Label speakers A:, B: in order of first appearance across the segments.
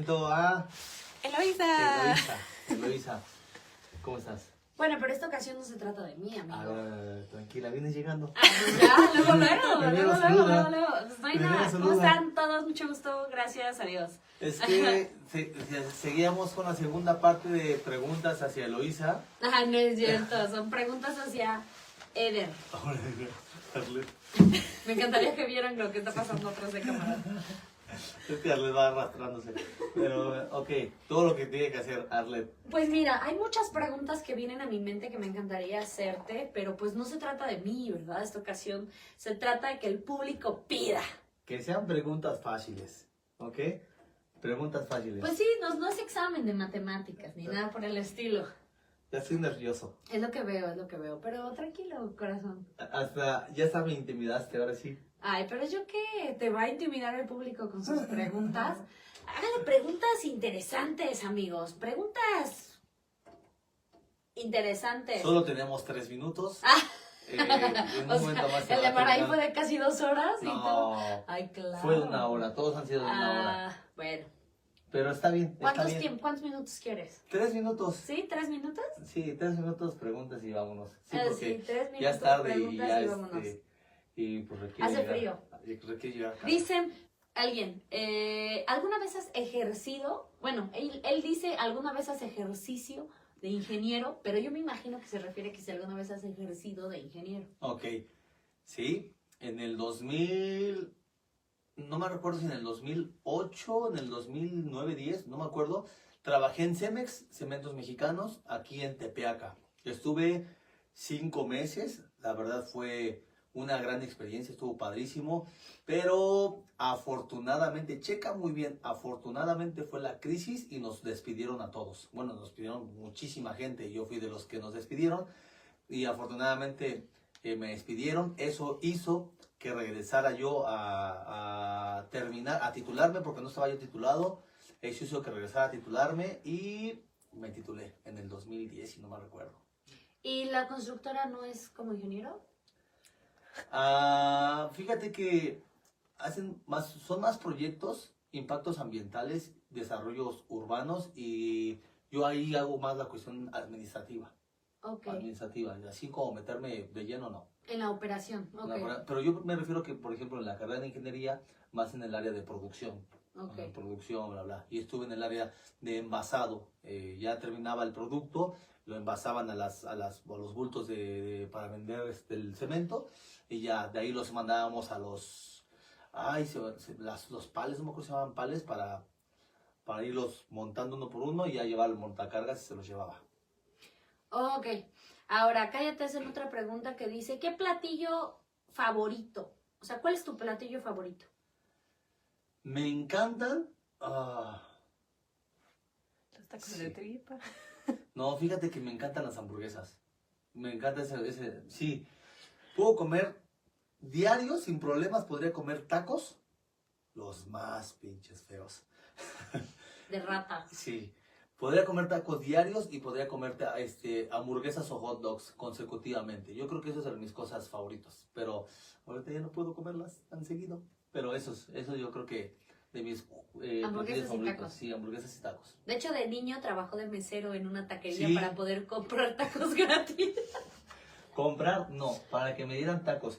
A: presento a
B: Eloisa.
A: Eloisa. Eloisa, ¿cómo estás?
B: Bueno, pero esta ocasión no se trata de mí, amigo.
A: A ver, a ver, a ver, tranquila, vienes llegando.
B: Ah, pues ya, luego, luego, luego, luego, luego, luego. Pues no hay nada. ¿Cómo están todos? Mucho gusto. Gracias a Dios.
A: Es que se- se- seguíamos con la segunda parte de preguntas hacia Eloisa.
B: Ah, no es cierto. Son preguntas hacia Eder. Me encantaría que vieran lo que está pasando atrás de cámara.
A: Es que Arlet va arrastrándose. Pero, ok, todo lo que tiene que hacer Arlet.
B: Pues mira, hay muchas preguntas que vienen a mi mente que me encantaría hacerte, pero pues no se trata de mí, ¿verdad? Esta ocasión se trata de que el público pida.
A: Que sean preguntas fáciles, ¿ok? Preguntas fáciles.
B: Pues sí, no, no es examen de matemáticas ni nada por el estilo.
A: Ya estoy nervioso.
B: Es lo que veo, es lo que veo. Pero tranquilo, corazón.
A: Hasta, ya hasta me intimidaste, ahora sí.
B: Ay, pero yo qué, te va a intimidar el público con sus preguntas. Hágale preguntas interesantes, amigos. Preguntas interesantes.
A: Solo tenemos tres minutos.
B: Ah.
A: Eh,
B: O sea, el de Maraí fue de casi dos horas y tú.
A: No,
B: Ay, claro.
A: fue de una hora. Todos han sido de una hora.
B: Ah, bueno.
A: Pero está bien, está
B: ¿Cuántos,
A: bien.
B: tiemp- ¿Cuántos minutos quieres?
A: Tres minutos.
B: ¿Sí? ¿Tres minutos?
A: Sí, tres minutos, preguntas y vámonos. Sí,
B: Ah,
A: porque
B: sí, tres minutos.
A: ya es tarde y ya
B: y vámonos.
A: este, y pues requiere
B: Hace
A: llegar-
B: frío.
A: Requiere llegar a casa.
B: Dice alguien, eh, ¿alguna vez has ejercido? Bueno, él, él dice, ¿alguna vez has ejercicio de ingeniero? Pero yo me imagino que se refiere que si alguna vez has ejercido de ingeniero.
A: Ok, sí, en el 2000, no me recuerdo si en el 2008, en el 2009, 10, no me acuerdo, trabajé en Cemex, Cementos Mexicanos, aquí en Tepeaca. Estuve cinco meses, la verdad fue una gran experiencia, estuvo padrísimo, pero afortunadamente, checa muy bien, afortunadamente fue la crisis y nos despidieron a todos. Bueno, nos despidieron muchísima gente, yo fui de los que nos despidieron y afortunadamente eh, me despidieron. Eso hizo que regresara yo a, terminar, a titularme, porque no estaba yo titulado. Eso hizo que regresara a titularme y me titulé en el 2010, si no me recuerdo.
B: ¿Y la constructora no es como ingeniero?
A: Ah, fíjate que hacen más, son más proyectos, impactos ambientales, desarrollos urbanos y yo ahí hago más la cuestión administrativa.
B: Ok.
A: Administrativa, así como meterme de lleno, no.
B: En la operación.
A: La
B: Ok.
A: verdad, Pero yo me refiero que, por ejemplo, en la carrera de ingeniería, más en el área de producción.
B: Ok.
A: Ajá, producción, bla, bla. Y estuve en el área de envasado. Eh, ya terminaba el producto, lo envasaban a, las, a, las, a los bultos de, de- para vender este, el cemento. Y ya de ahí los mandábamos a los. Ay, se- se- las, los pales, no me acuerdo se llamaban pales, para, para irlos montando uno por uno y ya llevar el montacargas y se los llevaba.
B: Ok. Ahora, acá ya te hacen otra pregunta que dice, ¿qué platillo favorito? O sea, ¿cuál es tu platillo favorito?
A: Me encantan. ah,
C: Los tacos
A: Sí.
C: de tripa.
A: No, fíjate que me encantan las hamburguesas. Me encanta ese, ese, sí. Puedo comer diario sin problemas, podría comer tacos, los más pinches feos.
B: De rata.
A: Sí. Podría comer tacos diarios y podría comer este, hamburguesas o hot dogs consecutivamente. Yo creo que esas son mis cosas favoritas. Pero ahorita ya no puedo comerlas tan seguido. Pero esos, eso yo creo que de mis eh,
B: Hamburguesas
A: platillos
B: y
A: favoritos.
B: tacos.
A: Sí, hamburguesas y tacos.
B: De hecho, de niño trabajó de mesero en una taquería
A: Sí.
B: para poder comprar tacos gratis.
A: Comprar, no, para que me dieran tacos.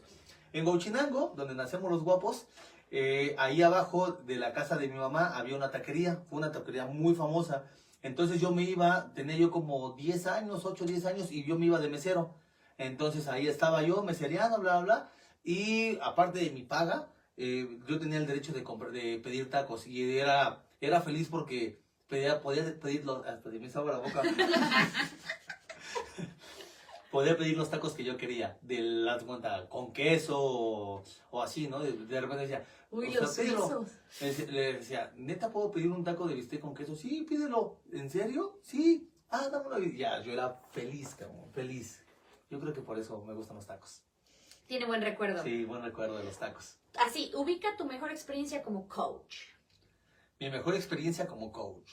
A: En Gauchinango, donde nacemos los guapos, eh, ahí abajo de la casa de mi mamá había una taquería, fue una taquería muy famosa. Entonces yo me iba, tenía yo como 10 años, 8, 10 años, y yo me iba de mesero. Entonces ahí estaba yo, mesereando, bla, bla, bla. Y aparte de mi paga, eh, yo tenía el derecho de, comprar, de pedir tacos. Y era, era feliz porque podía pedir los... hasta me la boca. podía pedir los tacos que yo quería, de la cuenta, con queso o, o así, ¿no? De, de repente decía,
B: Uy,
A: O sea,
B: los
A: pídelo. le decía- le decía, ¿neta puedo pedir un taco de bistec con queso? Sí, pídelo. ¿En serio? Sí. Ah, dámelo. Y Ya, yo era feliz, cabrón, feliz. Yo creo que por eso me gustan los tacos.
B: Tiene buen recuerdo.
A: Sí, buen recuerdo de los tacos.
B: Así, ubica tu mejor experiencia como coach.
A: Mi mejor experiencia como coach.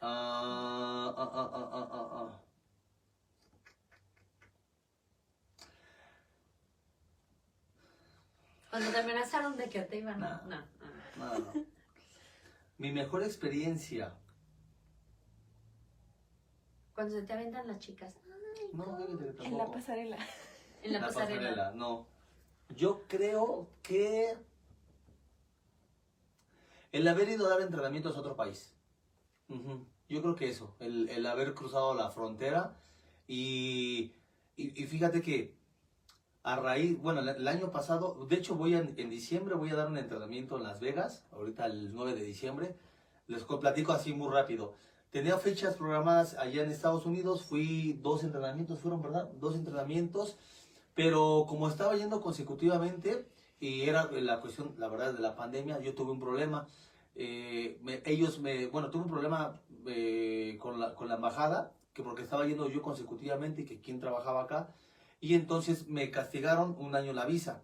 A: Ah, ah, ah, ah, ah, ah,
B: Cuando te amenazaron de que te iban a...
A: No.
B: No, no.
A: No, no. Mi mejor experiencia.
B: Cuando se te aventan las chicas. Ay,
A: No, fíjate que
C: En la pasarela.
B: En la, pasarela.
A: no. Yo creo que el haber ido a dar entrenamientos a otro país. Ujú. Yo creo que eso, el, el haber cruzado la frontera y, y, y fíjate que a raíz, bueno, el, año pasado, de hecho voy a- en diciembre voy a dar un entrenamiento en Las Vegas, ahorita el 9 de diciembre, les co- platico así muy rápido. Tenía fechas programadas allá en Estados Unidos, fui dos entrenamientos, fueron, ¿verdad? Dos entrenamientos, pero como estaba yendo consecutivamente y era la cuestión, la verdad, de la pandemia, yo tuve un problema. Eh, me- ellos me, bueno, tuve un problema eh, con, la, con la embajada, que porque estaba yendo yo consecutivamente y que quien trabajaba acá, y entonces me castigaron un año la visa,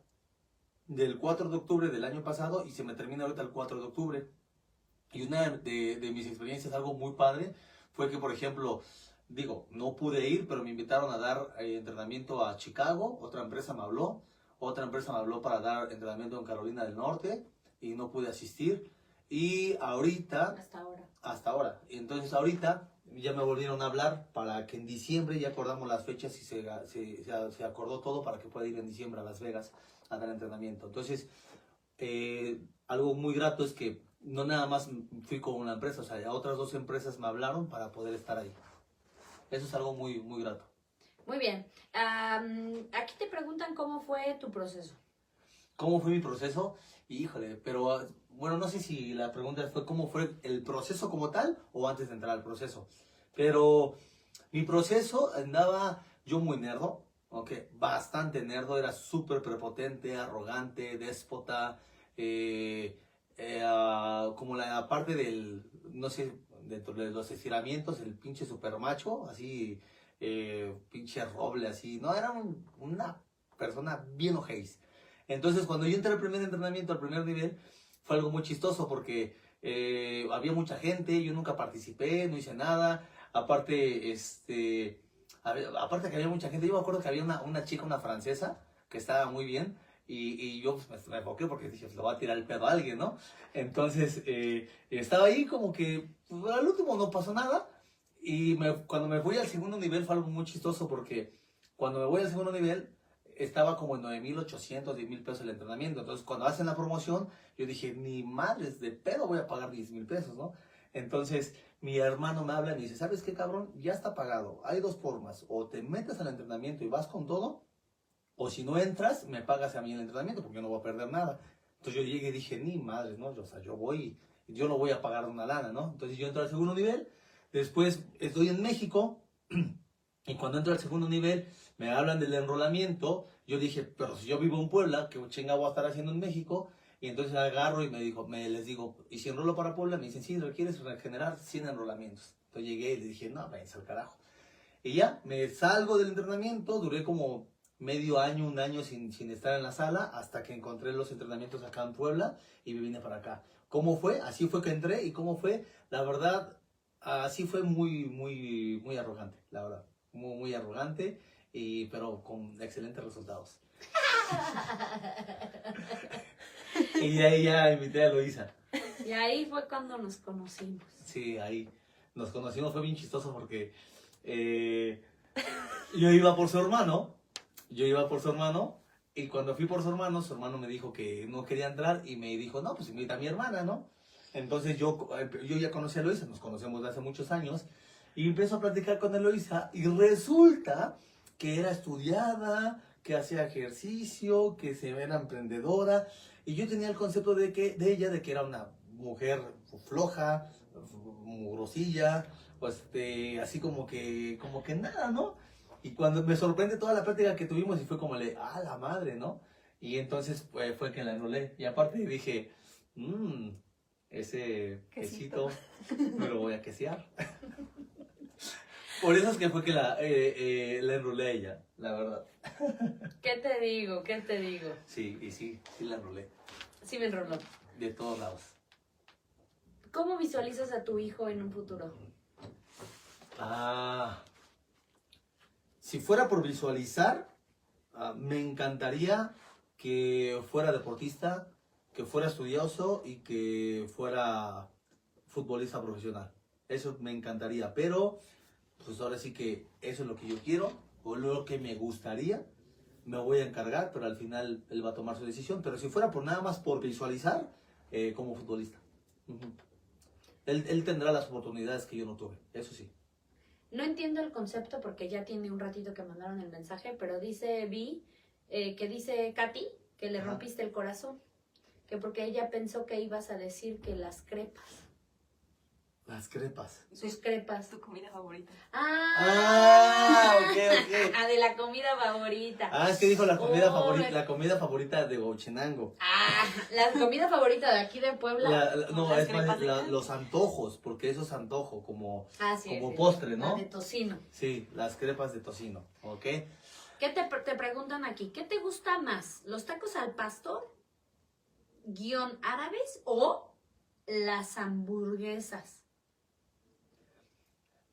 A: del 4 de octubre del año pasado y se me termina ahorita el 4 de octubre. Y una de, de mis experiencias, algo muy padre, fue que, por ejemplo, digo, no pude ir, pero me invitaron a dar eh, entrenamiento a Chicago, otra empresa me habló, otra empresa me habló para dar entrenamiento en Carolina del Norte y no pude asistir. Y ahorita,
B: Hasta ahora.
A: hasta ahora, entonces ahorita ya me volvieron a hablar para que en diciembre ya acordamos las fechas y se, se, acordó todo para que pueda ir en diciembre a Las Vegas a dar entrenamiento. Entonces, eh, algo muy grato es que no nada más fui con una empresa, o sea, ya otras dos empresas me hablaron para poder estar ahí. Eso es algo muy, muy grato.
B: Muy bien. Aquí te preguntan cómo fue tu proceso.
A: ¿Cómo fue mi proceso? Híjole, pero bueno, no sé si la pregunta fue cómo fue el proceso como tal o antes de entrar al proceso. Pero mi proceso andaba yo muy nerdo, ok, bastante nerdo, era súper prepotente, arrogante, déspota, eh, eh, ah, como la parte del, no sé, dentro de los estiramientos, el pinche super macho, así, eh, pinche roble, así, no, era un- una persona bien ojéis. Entonces, cuando yo entré al primer entrenamiento, al primer nivel, fue algo muy chistoso porque eh, había mucha gente, yo nunca participé, no hice nada. Aparte, este, aparte que había mucha gente, yo me acuerdo que había una, una chica, una francesa, que estaba muy bien. Y, y yo pues, me, enfoqué porque dije, lo va a tirar el pedo a alguien, ¿no? Entonces, eh, estaba ahí como que, pues, al último no pasó nada. Y me- cuando me fui al segundo nivel fue algo muy chistoso porque cuando me voy al segundo nivel, estaba como en 9.800, 10 mil pesos el entrenamiento. Entonces, cuando hacen la promoción, yo dije, ni madres de pedo voy a pagar 10 mil pesos, ¿no? Entonces, mi hermano me habla y me dice, ¿sabes qué, cabrón? Ya está pagado. Hay dos formas. O te metes al entrenamiento y vas con todo, o si no entras, me pagas a mí el entrenamiento porque yo no voy a perder nada. Entonces, yo llegué y dije, ni madres, ¿no? O sea, yo voy, yo no voy a pagar una lana, ¿no? Entonces, yo entro al segundo nivel. Después, estoy en México. Y cuando entro al segundo nivel, me hablan del enrolamiento. Yo dije, pero si yo vivo en Puebla, ¿qué chinga voy a estar haciendo en México? Y entonces agarro y me dijo, me les digo, ¿y si enrolo para Puebla? Me dicen, sí, requieres regenerar 100 enrolamientos. Entonces llegué y le dije, no, váyanse al carajo. Y ya, me salgo del entrenamiento, duré como medio año, un año sin, sin estar en la sala, hasta que encontré los entrenamientos acá en Puebla y me vine para acá. ¿Cómo fue? Así fue que entré y cómo fue, la verdad, así fue muy, muy, muy arrogante, la verdad. Muy, muy arrogante, y, pero con excelentes resultados. y de ahí ya invité a Luisa.
B: Y ahí fue cuando nos conocimos.
A: Sí, ahí nos conocimos, fue bien chistoso porque eh, yo iba por su hermano, yo iba por su hermano, y cuando fui por su hermano, su hermano me dijo que no quería entrar y me dijo, no, pues invita a mi hermana, ¿no? Entonces yo, yo ya conocí a Eloisa, nos conocemos de hace muchos años, y empiezo a platicar con Eloisa, y resulta que era estudiada, que hacía ejercicio, que se era emprendedora, y yo tenía el concepto de, que, de ella, de que era una mujer floja, mugrosilla, pues este, así como que, como que nada, ¿no? Y cuando me sorprende toda la plática que tuvimos y fue como le, ah, la madre, ¿no? Y entonces pues, fue que la enrolé. Y aparte dije, mmm, ese quesito,
C: Quesito.
A: me lo voy a quesear. Por eso es que fue que la, eh, eh, la enrolé a ella, la verdad.
B: ¿Qué te digo? ¿Qué te digo?
A: Sí, y sí, sí la enrolé.
B: Sí me enroló.
A: De todos lados.
B: ¿Cómo visualizas a tu hijo en un futuro?
A: Ah, si fuera por visualizar, ah, me encantaría que fuera deportista, que fuera estudioso y que fuera futbolista profesional. Eso me encantaría, pero pues ahora sí que eso es lo que yo quiero o lo que me gustaría. Me voy a encargar, pero al final él va a tomar su decisión. Pero si fuera por nada más por visualizar, eh, como futbolista. Él, él tendrá las oportunidades que yo no tuve, eso sí.
B: No entiendo el concepto porque ya tiene un ratito que mandaron el mensaje, pero dice Vi, eh, que dice Katy, que le
A: Ajá.
B: rompiste el corazón. Que porque ella pensó que ibas a decir que las crepas,
A: Las crepas.
B: sus crepas.
C: Tu comida favorita.
B: Ah,
A: Ah, ok, ok.
B: Ah, de la comida favorita.
A: Ah, es que dijo la comida
B: Oh,
A: favorita, la comida favorita de Gauchinango.
B: Ah, la comida favorita de aquí de Puebla.
A: La- la- no, es más, la- los antojos, porque eso es antojo, como,
B: ah, sí,
A: como
B: sí,
A: postre,
B: la
A: ¿no?
B: de tocino.
A: Sí, las crepas de tocino, ¿ok?
B: ¿Qué te, te preguntan aquí? ¿Qué te gusta más? ¿Los tacos al pastor, guion árabes o las hamburguesas?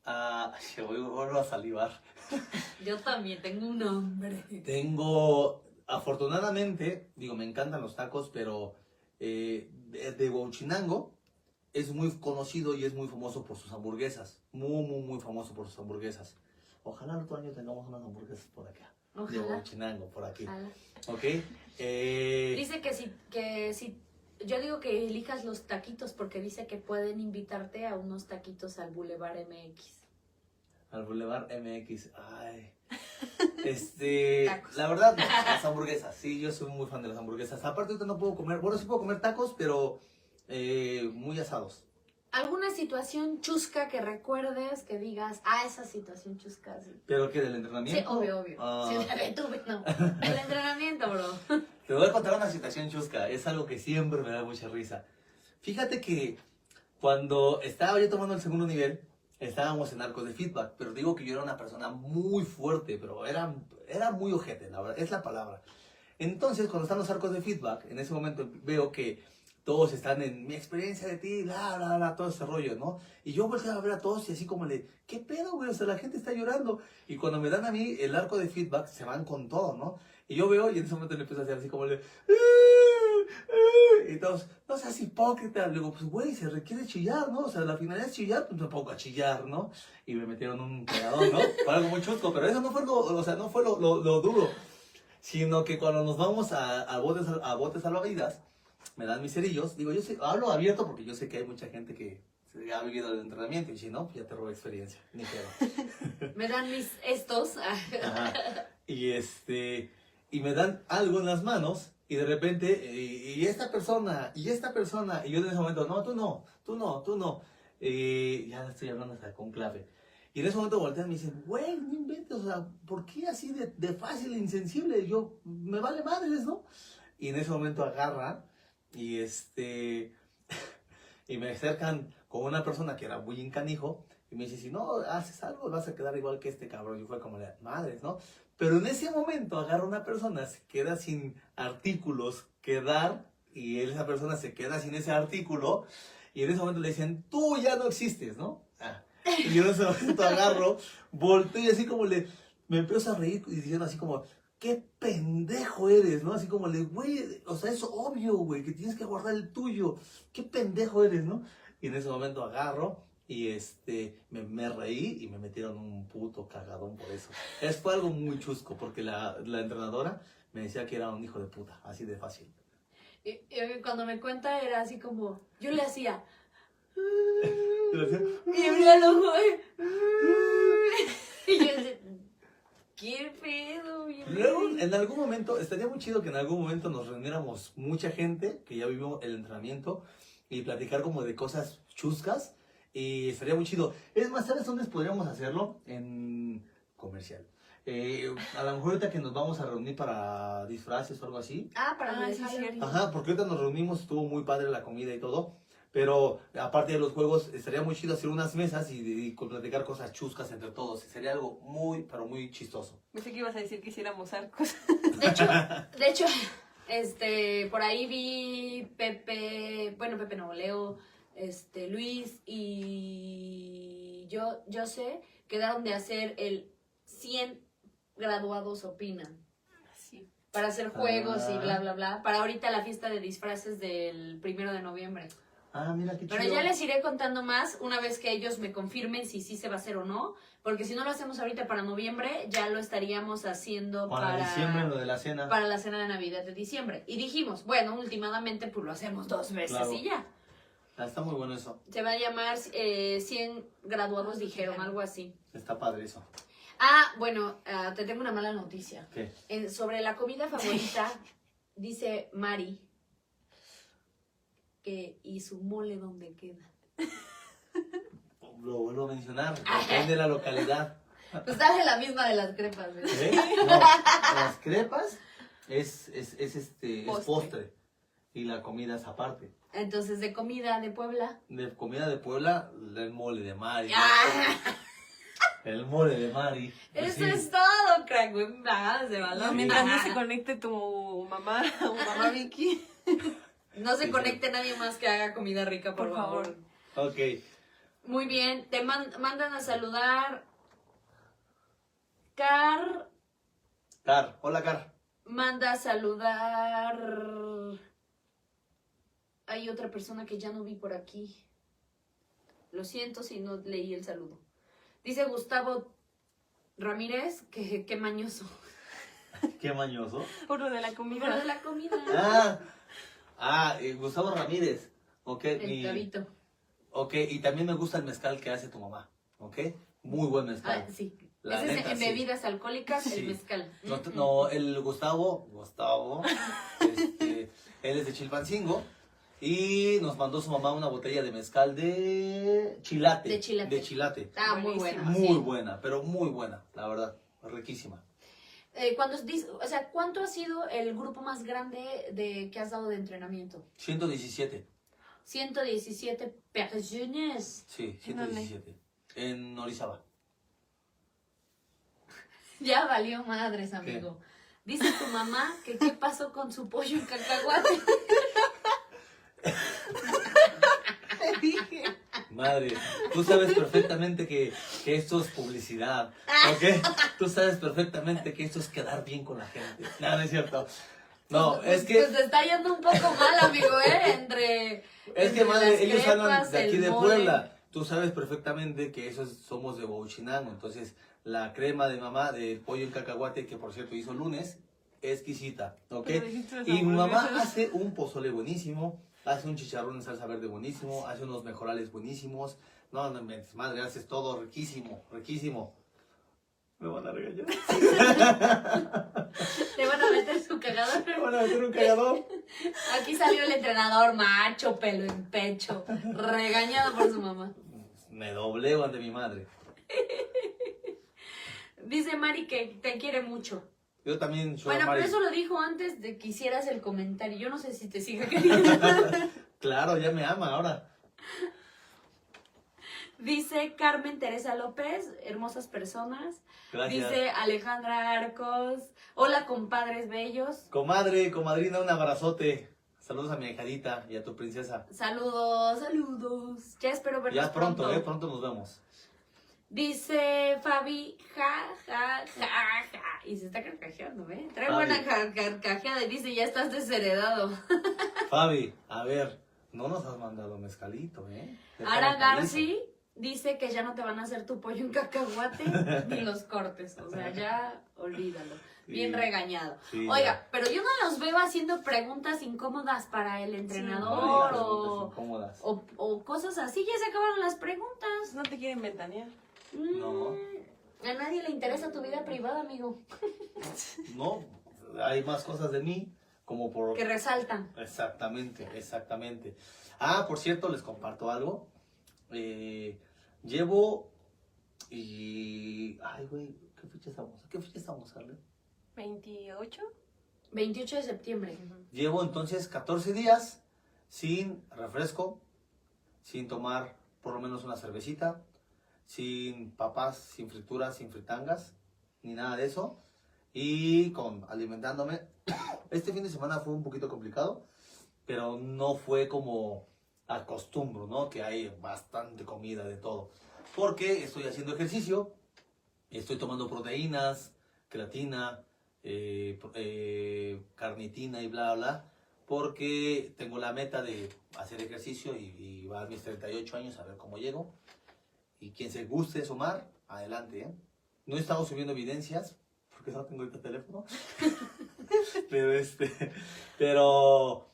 A: Ah, se voy vuelvo a salivar.
B: Yo también tengo un hambre.
A: Tengo, afortunadamente, digo, me encantan los tacos, pero eh, de, de Huachinango es muy conocido y es muy famoso por sus hamburguesas. Muy, muy, muy famoso por sus hamburguesas. Ojalá otro año tengamos unas hamburguesas por acá. De. Huachinango, por aquí.
B: ojalá.
A: ¿Ok? Eh,
B: Dice que si, que si, yo digo que elijas los taquitos porque dice que pueden invitarte a unos taquitos al Boulevard MX.
A: Al Boulevard MX. Ay. Este.
B: Tacos.
A: La verdad, las hamburguesas. Sí, yo soy muy fan de las hamburguesas. Aparte, ahorita no puedo comer. Bueno, sí puedo comer tacos, pero eh, muy asados.
B: ¿Alguna situación chusca que recuerdes que digas, ah, esa situación chusca? Sí,
A: ¿Pero qué? ¿Del
B: Sí,
A: entrenamiento?
B: obvio, obvio.
A: Ah,
B: Sí, tuve, no. El entrenamiento, bro.
A: Te voy a contar una situación chusca. Es algo que siempre me da mucha risa. Fíjate que cuando estaba yo tomando el segundo nivel, estábamos en arcos de feedback. Pero digo que yo era una persona muy fuerte, pero era, era muy ojete, la verdad. Es la palabra. Entonces, cuando están los arcos de feedback, en ese momento veo que todos están en mi experiencia de ti, bla, bla, bla, todo ese rollo, ¿no? Y yo volteaba a ver a todos y así como le, ¿qué pedo, güey? O sea, la gente está llorando. Y cuando me dan a mí el arco de feedback, se van con todo, ¿no? Y yo veo y en ese momento le empiezo a hacer así como le, y todos, no seas hipócrita. Le digo, pues güey, se requiere chillar, ¿no? O sea, la finalidad es chillar, pues pongo a chillar, ¿no? Y me metieron un pegadón, ¿no? Fue algo muy chusco, pero eso no fue lo, o sea, no fue lo, lo, lo duro. Sino que cuando nos vamos a, a botes, a botes salvavidas, me dan mis cerillos. Digo, yo sé, hablo abierto porque yo sé que hay mucha gente que ha vivido el entrenamiento y si no, pues ya te roba experiencia. Ni.
B: Me dan mis estos.
A: Ajá. Y este, y me dan algo en las manos y de repente, y, esta persona, y esta persona, y yo en ese momento, no, tú no, tú no, tú no. Y ya estoy hablando hasta con clave. Y en ese momento voltean y me dicen, güey, no inventes, o sea, ¿por qué así de, fácil e insensible? Yo, me vale madres, ¿no? Y en ese momento agarran y este, y me acercan con una persona que era muy encanijo y me dice, si no haces algo, vas a quedar igual que este cabrón. Y fue como, madres, ¿no? Pero en ese momento agarra una persona, se queda sin artículos que dar y esa persona se queda sin ese artículo y en ese momento le dicen, tú ya no existes, ¿no? Ah. Y yo en ese momento agarro, volteo y así como le, me empiezo a reír y diciendo así como, qué pendejo eres, ¿no? Así como le, güey, o sea, es obvio, güey, que tienes que guardar el tuyo, qué pendejo eres, ¿no? Y en ese momento agarro y este, me, me reí y me metieron un puto cagadón por eso. Es, fue algo muy chusco porque la, la entrenadora me decía que era un hijo de puta, así de fácil.
B: Y, y cuando me cuenta era así como, yo le hacía.
A: Y
B: abría el ojo. eh. Y yo decía, ¿qué pedo?
A: Luego,
B: rey?"
A: en algún momento, estaría muy chido que en algún momento nos reuniéramos mucha gente que ya vivió el entrenamiento y platicar como de cosas chuscas. Y estaría muy chido. Es más, ¿sabes dónde podríamos hacerlo? En comercial. Eh, a lo mejor ahorita que nos vamos a reunir para disfraces o algo así.
B: Ah, para
C: Ah, sí.
A: Ajá, porque ahorita nos reunimos, estuvo muy padre la comida y todo. Pero aparte de los juegos, estaría muy chido hacer unas mesas y, y platicar cosas chuscas entre todos. Sería algo muy, pero muy chistoso.
C: Pensé que ibas a decir que hiciéramos arcos.
B: De hecho, de hecho, este, por ahí vi Pepe, bueno, Pepe no, Leo, este, Luis y yo, yo sé, quedaron de hacer el 100 graduados opinan.
C: Sí.
B: Para hacer juegos y
A: Ah.
B: bla, bla, bla. Para ahorita la fiesta de disfraces del primero de noviembre.
A: Ah, mira qué chido.
B: Pero ya les iré contando más una vez que ellos me confirmen si sí se va a hacer o no. Porque si no lo hacemos ahorita para noviembre, ya lo estaríamos haciendo
A: Para,
B: para,
A: diciembre, lo de la cena.
B: para la cena de Navidad de diciembre. Y dijimos, bueno, últimamente pues lo hacemos dos veces
A: Claro.
B: y ya.
A: Ah, está muy bueno eso.
B: Se va a llamar eh, 100 graduados, dijeron, algo así.
A: Está padre eso.
B: Ah, bueno, ah, te tengo una mala noticia.
A: ¿Qué?
B: En- sobre la comida favorita, dice Mari que y su mole dónde queda.
A: Lo vuelvo a mencionar. Depende de la localidad.
B: Pues dale la misma de las crepas.
A: ¿Eh? No, las crepas es, es, es este, es
C: postre.
A: Y la comida es aparte.
B: Entonces, de comida de Puebla.
A: De comida de Puebla, el mole de Mari.
B: ¡Ah!
A: El mole de Mari. Pues
B: Eso
A: sí.
B: es todo, crack. güey.
C: No, mientras no se conecte tu mamá o mamá Vicky.
B: No se
A: Sí,
B: conecte nadie más que haga comida rica, por,
C: Por
B: favor.
C: favor.
A: Ok.
B: Muy bien, te man- mandan a saludar. Car
A: Car. Hola, Car.
B: manda a saludar. Hay otra persona que ya no vi por aquí. Lo siento si no leí el saludo. Dice Gustavo Ramírez que qué mañoso.
A: Qué mañoso.
C: Por lo de la
B: Por
C: comida.
B: de la comida.
A: Ah, ah eh, Gustavo Ramírez. Ok,
B: El
A: mi-
B: cabito.
A: ok, y también me gusta el mezcal que hace tu mamá. Ok, muy buen mezcal.
B: Ah, sí.
A: La
B: Ese es en
A: sí.
B: bebidas alcohólicas,
A: Sí.
B: el mezcal.
A: No,
B: Mm,
A: no, el Gustavo, Gustavo, este, él es de Chilpancingo y nos mandó su mamá una botella de mezcal de chilate.
B: De chilate.
A: De chilate.
B: Está muy
C: Buenísimo.
B: bueno.
A: Muy
B: sí.
A: buena, pero muy buena, la verdad, riquísima.
B: Eh, cuando o sea, ¿cuánto ha sido el grupo más grande de que has dado de entrenamiento?
A: 117,
B: 117 personas.
A: sí,
C: ¿En dónde?
A: 117. En Orizaba.
B: Ya valió madres, amigo. Dice tu mamá que qué pasó con su pollo en cacahuate.
A: Madre, tú sabes perfectamente que, que esto es publicidad, ¿ok? Tú sabes perfectamente que esto es quedar bien con la gente. No, no es cierto. No, es que...
B: Pues está yendo un poco mal, amigo, ¿eh? Entre.
A: Es que
B: entre
A: madre,
B: las
A: ellos hablan de aquí de
B: mole.
A: Puebla. Tú sabes perfectamente que esos somos de Bauchinango. Entonces, la crema de mamá de pollo en cacahuate, que por cierto hizo lunes, exquisita. ¿Ok? Y mi mamá hace un pozole buenísimo, hace un chicharrón en salsa verde buenísimo, hace unos mejorales buenísimos. No, no madre, haces todo riquísimo, riquísimo. Me van a regañar.
B: Te van a meter su cagador.
A: Me van a meter un cagador.
B: Aquí salió el entrenador macho, pelo en pecho, regañado por su mamá.
A: Me dobleo ante mi madre.
B: Dice Mari que te quiere mucho.
A: Yo también, a
B: Bueno, pero
A: Mari-
B: eso lo dijo antes de que hicieras el comentario. Yo no sé si te sigue queriendo.
A: Claro, ya me ama ahora.
B: Dice Carmen Teresa López, hermosas personas.
A: Gracias.
B: Dice Alejandra Arcos, hola compadres bellos.
A: Comadre, comadrina, un abrazote. Saludos a mi hijadita y a tu princesa.
B: Saludos, saludos. Ya espero verlos
A: Ya pronto, eh, pronto nos vemos.
B: Dice Fabi, ja, ja, ja, ja. Y se está carcajeando, ¿eh? Trae
A: Fabi.
B: buena car- carcajeada y dice, ya estás desheredado.
A: Fabi, a ver, no nos has mandado mezcalito, ¿eh?
B: Ara. Garci dice que ya no te van a hacer tu pollo en cacahuate ni los cortes. O sea, ya olvídalo. Bien
A: Sí.
B: regañado.
A: Sí,
B: Oiga, pero yo no los veo haciendo preguntas incómodas para el entrenador o, o, o cosas así. Ya se acabaron las preguntas.
C: No te quieren ventanear.
A: No.
B: Mm, A nadie le interesa tu vida privada, amigo.
A: No, hay más cosas de mí, como por...
B: Que resaltan.
A: Exactamente, exactamente. Ah, por cierto, les comparto algo. Eh, llevo y... Ay, güey, ¿qué fecha estamos? ¿Qué fecha estamos, Carmen?
C: 28.
B: 28 de septiembre.
A: Llevo entonces 14 días sin refresco, sin tomar por lo menos una cervecita, sin papas, sin frituras, sin fritangas, ni nada de eso. Y con alimentándome. Este fin de semana fue un poquito complicado, pero no fue como acostumbro, ¿no? Que hay bastante comida de todo. Porque estoy haciendo ejercicio, estoy tomando proteínas, creatina, eh, eh, carnitina y bla, bla, porque tengo la meta de hacer ejercicio y, y va a mis 38 años a ver cómo llego. Y quien se guste sumar, adelante. ¿eh? No he estado subiendo evidencias, porque no tengo el teléfono. pero este, pero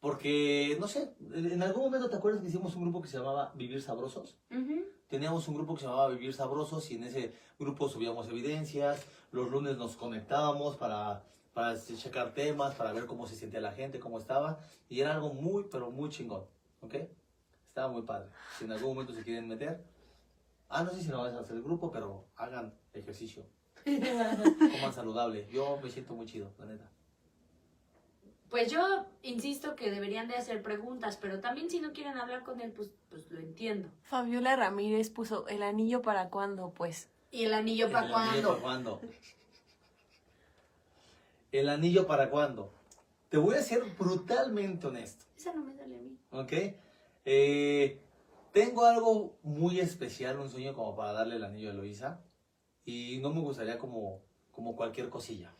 A: porque, no sé, en algún momento te acuerdas que hicimos un grupo que se llamaba Vivir Sabrosos.
B: Ujú.
A: Teníamos un grupo que se llamaba Vivir Sabrosos y en ese grupo subíamos evidencias, los lunes nos conectábamos para, para checar temas, para ver cómo se sentía la gente, cómo estaba, y era algo muy, pero muy chingón, ¿ok? Estaba muy padre. Si en algún momento se quieren meter, ah, no sé si no vas a hacer el grupo, pero hagan ejercicio, coman saludable. Yo me siento muy chido, la neta.
B: Pues yo insisto que deberían de hacer preguntas, pero también si no quieren hablar con él, pues, pues lo entiendo.
C: Fabiola Ramírez puso el anillo para cuándo, pues.
B: ¿Y el anillo para
A: ¿El anillo
B: cuándo?
A: para cuándo? ¿El anillo para cuándo? Te voy a ser brutalmente honesto.
B: Esa no me sale a mí.
A: ¿Ok? Eh, tengo algo muy especial, un sueño como para darle el anillo a Eloisa. Y no me gustaría como, como cualquier cosilla.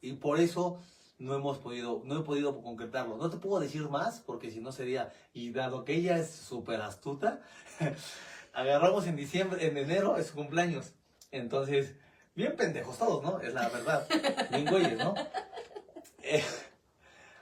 A: Y por eso no hemos podido, no he podido concretarlo. No te puedo decir más, porque si no sería, y dado que ella es súper astuta, agarramos en diciembre, en enero, es su cumpleaños. Entonces, bien pendejos todos, ¿no? Es la verdad. Bien güeyes, ¿no? Eh,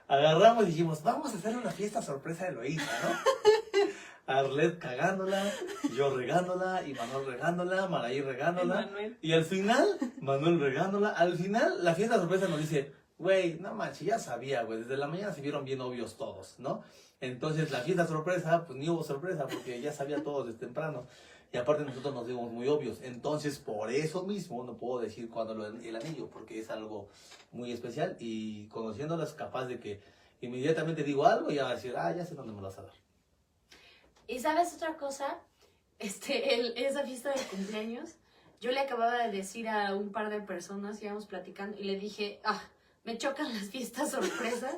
A: agarramos y dijimos, vamos a hacer una fiesta sorpresa de Eloísa, ¿no? Arlet cagándola, yo regándola, y Manuel regándola, Maraí regándola. Y al final, Manuel regándola. Al final, la fiesta sorpresa nos dice, güey, no manches, ya sabía, güey. Desde la mañana se vieron bien obvios todos, ¿no? Entonces, la fiesta sorpresa, pues ni hubo sorpresa, porque ya sabía todos desde temprano. Y aparte nosotros nos dimos muy obvios. Entonces, por eso mismo no puedo decir cuándo lo, el anillo, porque es algo muy especial. Y conociéndolas, capaz de que inmediatamente digo algo y ya va a decir, ah, ya sé dónde me lo vas a dar.
B: ¿Y sabes otra cosa? Este, el, esa fiesta de cumpleaños, yo le acababa de decir a un par de personas, íbamos platicando, y le dije, ah, me chocan las fiestas sorpresas,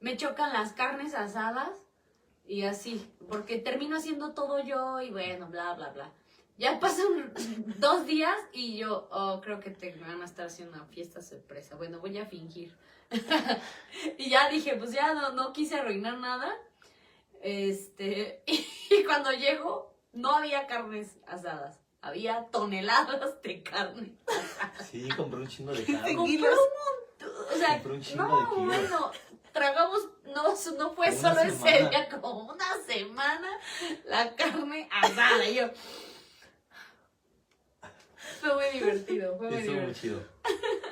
B: me chocan las carnes asadas, y así, porque termino haciendo todo yo, y bueno, bla, bla, bla. Ya pasan dos días y yo, oh, creo que te van a estar haciendo una fiesta sorpresa. Bueno, voy a fingir. y ya dije, pues ya no, no quise arruinar nada. Este, y cuando llego, no había carnes asadas, había toneladas de carne.
A: Sí, compré un chingo de carne.
B: Compré un montón, o sea,
A: un de
B: no, bueno, tragamos, no, no fue
A: Una
B: solo ese
A: semana.
B: día, como una semana, la carne asada. Y yo, fue muy divertido, fue muy
A: Estuvo muy
B: divertido.
A: chido.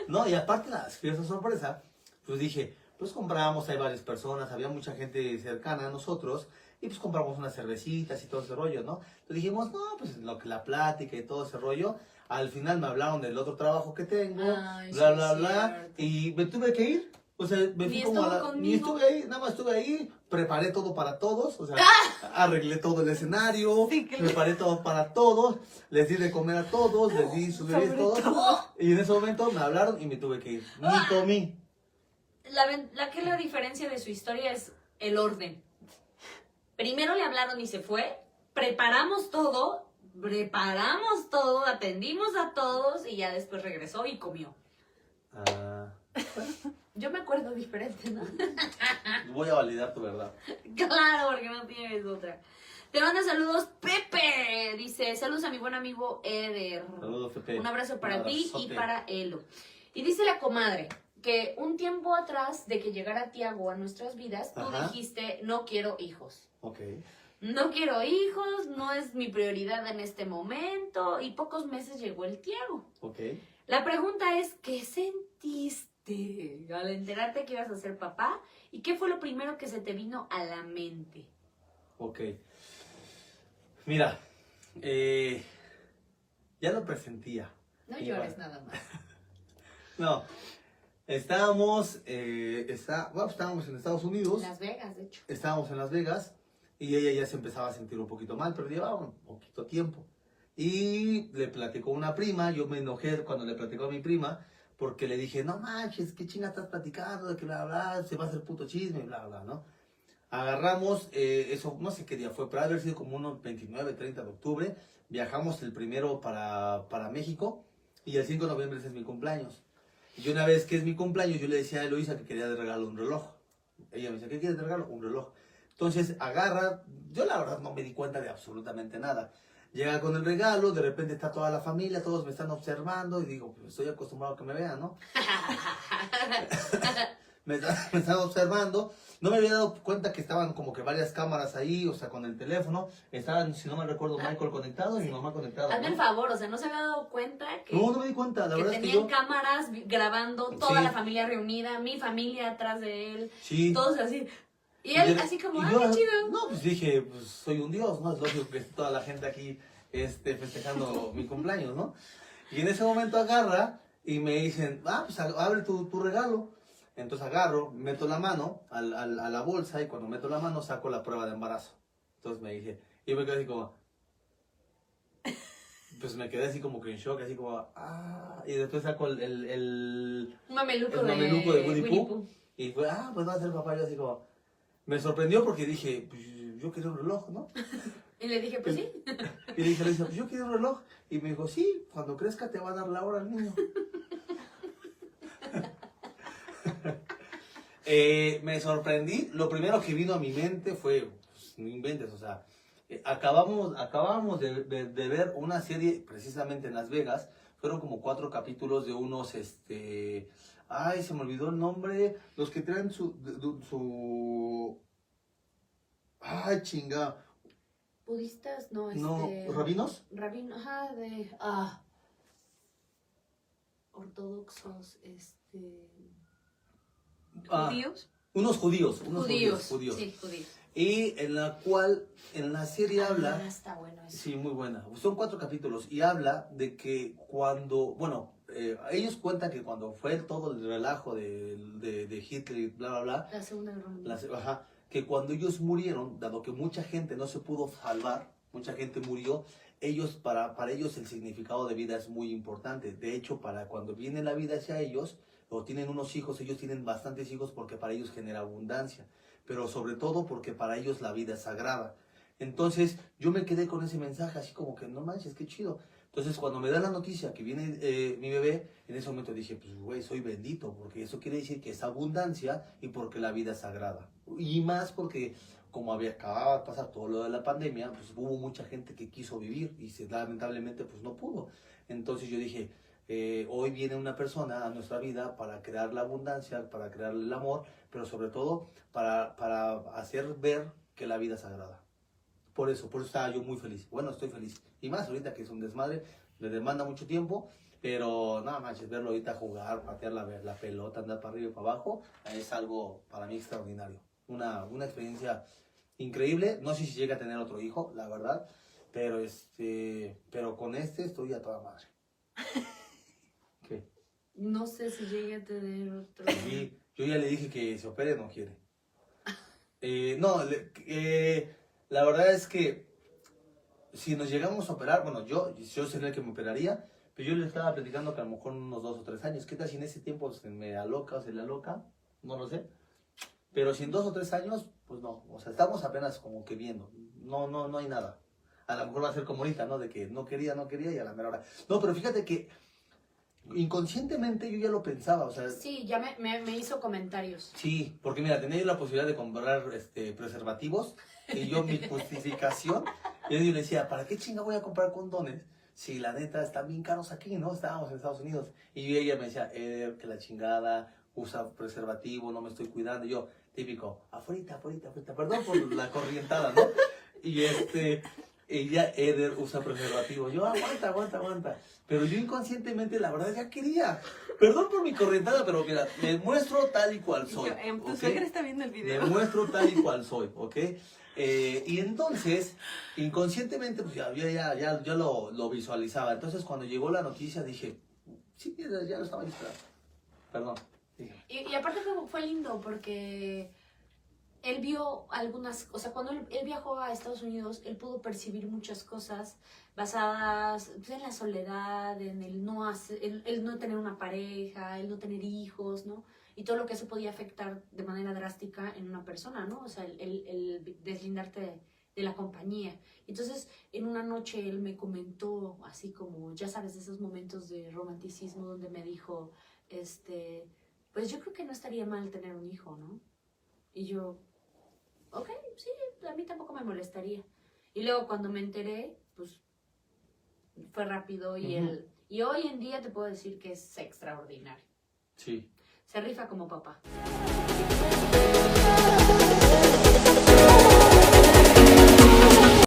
A: No, y aparte fiestas sorpresa, pues dije, pues compramos, hay varias personas, había mucha gente cercana a nosotros, y pues compramos unas cervecitas y todo ese rollo, ¿no? Entonces dijimos, no, pues lo que la plática y todo ese rollo. Al final me hablaron del otro trabajo que tengo,
B: Ay,
A: bla,
B: sí,
A: bla, bla, y me tuve que ir. O sea, me fui como a la- Ni estuve ahí, nada más estuve ahí, preparé todo para todos, o sea, arreglé todo el escenario,
C: Sí, que-
A: preparé todo para todos, les di de comer a todos, les di sus bebidas todos,
C: todo.
A: y en ese momento me hablaron y me tuve que ir. Ni comí.
B: La, la que la diferencia de su historia es el orden. Primero le hablaron y se fue, preparamos todo, preparamos todo, atendimos a todos y ya después regresó y comió.
A: Ah,
B: Yo me acuerdo diferente, ¿no?
A: voy a validar tu verdad.
B: claro, porque no tienes otra. Te manda saludos Pepe, dice, saludos a mi buen amigo Eder.
A: Saludos, Pepe.
B: Un abrazo para
A: Un
B: ti y para Elo. Y dice la comadre que un tiempo atrás de que llegara Tiago a nuestras vidas, tú
A: Ajá.
B: dijiste, no quiero hijos.
A: Ok.
B: No quiero hijos, no es mi prioridad en este momento. Y pocos meses llegó el Tiago.
A: Ok.
B: La pregunta es, ¿qué sentiste al enterarte que ibas a ser papá? ¿Y qué fue lo primero que se te vino a la mente?
A: Ok. Mira, eh, ya lo presentía.
B: No llores nada más.
A: No, estábamos, eh, está, bueno, estábamos en Estados Unidos,
B: Las Vegas, de hecho.
A: estábamos en Las Vegas y ella ya se empezaba a sentir un poquito mal, pero llevaba un poquito tiempo. Y le platicó una prima, yo me enojé cuando le platicó a mi prima, porque le dije, no manches, qué chinga estás platicando, de que bla, bla, se va a hacer puto chisme, bla, bla, ¿no? Agarramos, eh, eso no sé qué día fue, de haber sido como unos 29, 30 de octubre, viajamos el primero para, para México y el 5 de noviembre ese es mi cumpleaños. Y una vez que es mi cumpleaños, yo le decía a Eloisa que quería de regalo un reloj. ella me dice, ¿qué quieres de regalo? Un reloj. Entonces agarra, yo la verdad no me di cuenta de absolutamente nada. Llega con el regalo, de repente está toda la familia, todos me están observando y digo, pues estoy acostumbrado a que me vean, ¿no? me, está- me están observando. No me había dado cuenta que estaban como que varias cámaras ahí, o sea, con el teléfono. Estaban, si no me recuerdo, Michael conectado y mi mamá conectada.
B: Hazme el favor, o sea, no se había dado cuenta que,
A: No, no me di cuenta, la
B: que
A: verdad es que
B: tenían
A: yo...
B: cámaras grabando toda
A: Sí.
B: la familia reunida, mi familia atrás de él,
A: Sí.
B: todos así. Y
A: Y
B: él
A: de-
B: así como,
A: y
B: ah,
A: yo,
B: qué chido.
A: No, pues dije, pues soy un dios, ¿no? Es lógico que toda la gente aquí este, festejando mi cumpleaños, ¿no? Y en ese momento agarra y me dicen, ah, pues abre tu, tu regalo. Entonces agarro, meto la mano al, al- a la bolsa y cuando meto la mano saco la prueba de embarazo. Entonces me dije, y me quedé así como, pues me quedé así como que en shock, así como, ah, y después saco el, el, el-
B: mameluco,
A: el
B: de,
A: mameluco de Winnie
B: Winnie
A: Pooh.
B: Pooh.
A: y fue, ah, pues va a ser papá. Yo así como, me sorprendió porque dije, pues yo quería un reloj, ¿no?
B: Y le dije, pues sí.
A: Y le dije, le dije, pues yo quería un reloj. Y me dijo, sí, cuando crezca te va a dar la hora al niño. Eh, me sorprendí. Lo primero que vino a mi mente fue, pues, no inventes, o sea, eh, acabamos, acabamos de, de- de ver una serie precisamente en Las Vegas. Fueron como cuatro capítulos de unos, este, ay, se me olvidó el nombre. Los que traen su, su, ay, chinga,
B: Budistas, no, este...
A: no, rabinos.
B: Rabino, ajá, de... Ah, ortodoxos, este...
A: Ah,
C: ¿Judíos?
A: unos judíos, unos
B: Judíos,
A: judíos,
B: sí, judíos.
A: Y en la cual, en la serie
B: Ah,
A: habla,
B: está bueno eso.
A: sí, muy buena, son cuatro capítulos, y habla de que cuando, bueno, eh, ellos cuentan que cuando fue todo el relajo de, de, de Hitler y bla, bla, bla,
B: La segunda guerra mundial.
A: ajá, que cuando ellos murieron, dado que mucha gente no se pudo salvar, mucha gente murió, ellos, para, para ellos el significado de vida es muy importante. De hecho, para cuando viene la vida hacia ellos, tienen unos hijos, ellos tienen bastantes hijos porque para ellos genera abundancia, pero sobre todo porque para ellos la vida es sagrada. Entonces yo me quedé con ese mensaje así como que no manches, qué chido. Entonces cuando me da la noticia que viene eh, mi bebé, en ese momento dije, pues güey, soy bendito, porque eso quiere decir que es abundancia y porque la vida es sagrada. Y más porque como había acababa de pasar todo lo de la pandemia, pues hubo mucha gente que quiso vivir y se, lamentablemente pues no pudo. Entonces yo dije, eh, hoy viene una persona a nuestra vida para crear la abundancia, para crear el amor, pero sobre todo para, para hacer ver que la vida es sagrada. Por eso, por eso estaba yo muy feliz. Bueno, estoy feliz. Y más ahorita que es un desmadre, le demanda mucho tiempo, pero nada manches, verlo ahorita jugar, patear la, la pelota, andar para arriba y para abajo, es algo para mí extraordinario. Una, una experiencia increíble. No sé si llega a tener otro hijo, la verdad, pero, este, pero con este estoy a toda madre.
B: No sé si llegue a tener otro...
A: Sí, yo ya le dije que se opere, no quiere. Eh, no, le- eh, la verdad es que si nos llegamos a operar, bueno, yo, yo sería el que me operaría, pero yo le estaba platicando que a lo mejor unos dos o tres años. ¿Qué tal si en ese tiempo se me aloca o se le aloca? No lo sé. Pero si en dos o tres años, pues no. O sea, estamos apenas como que viendo. No, no, no hay nada. A lo mejor va a ser como ahorita, ¿no? De que no quería, no quería y a la mera hora. No, pero fíjate que inconscientemente yo ya lo pensaba. O sea,
B: Sí, ya me, me, me hizo comentarios.
A: Sí, porque mira, tenía yo la posibilidad de comprar este, preservativos y yo mi justificación, yo le decía, ¿para qué chinga voy a comprar condones si la neta están bien caros aquí, ¿no? Estábamos en Estados Unidos. Y ella me decía, Eder, que la chingada, usa preservativo, no me estoy cuidando. Y yo, típico, afuera, afuera, afuera, perdón por la corrientada, ¿no? Y este, ella, Eder, usa preservativo. Yo, aguanta, aguanta, aguanta. Pero yo inconscientemente, la verdad, ya quería. Perdón por mi corrientada, pero mira, me muestro tal y cual
C: Y
A: soy.
C: yo, em, tu suegra está viendo el
A: Me
C: video.
A: muestro tal y cual soy, ¿ok? Eh, y entonces, inconscientemente, pues ya, ya, ya, ya, ya lo, lo visualizaba. Entonces, cuando llegó la noticia, dije, sí, ya, lo estaba esperando. Perdón.
B: Y, y aparte fue, fue lindo porque él vio algunas, o sea, cuando él, viajó a Estados Unidos, él pudo percibir muchas cosas basadas pues, en la soledad, en el no, hacer, el, no tener una pareja, el no tener hijos, ¿no? Y todo lo que eso podía afectar de manera drástica en una persona, ¿no? O sea, el, deslindarte de, de la compañía. Entonces, en una noche él me comentó, así como, ya sabes, de esos momentos de romanticismo donde me dijo, este, pues yo creo que no estaría mal tener un hijo, ¿no? Y yo, ok, sí, a mí tampoco me molestaría. Y luego cuando me enteré, pues fue rápido y, el, y hoy en día te puedo decir que es extraordinario.
A: Sí.
B: Se rifa como papá.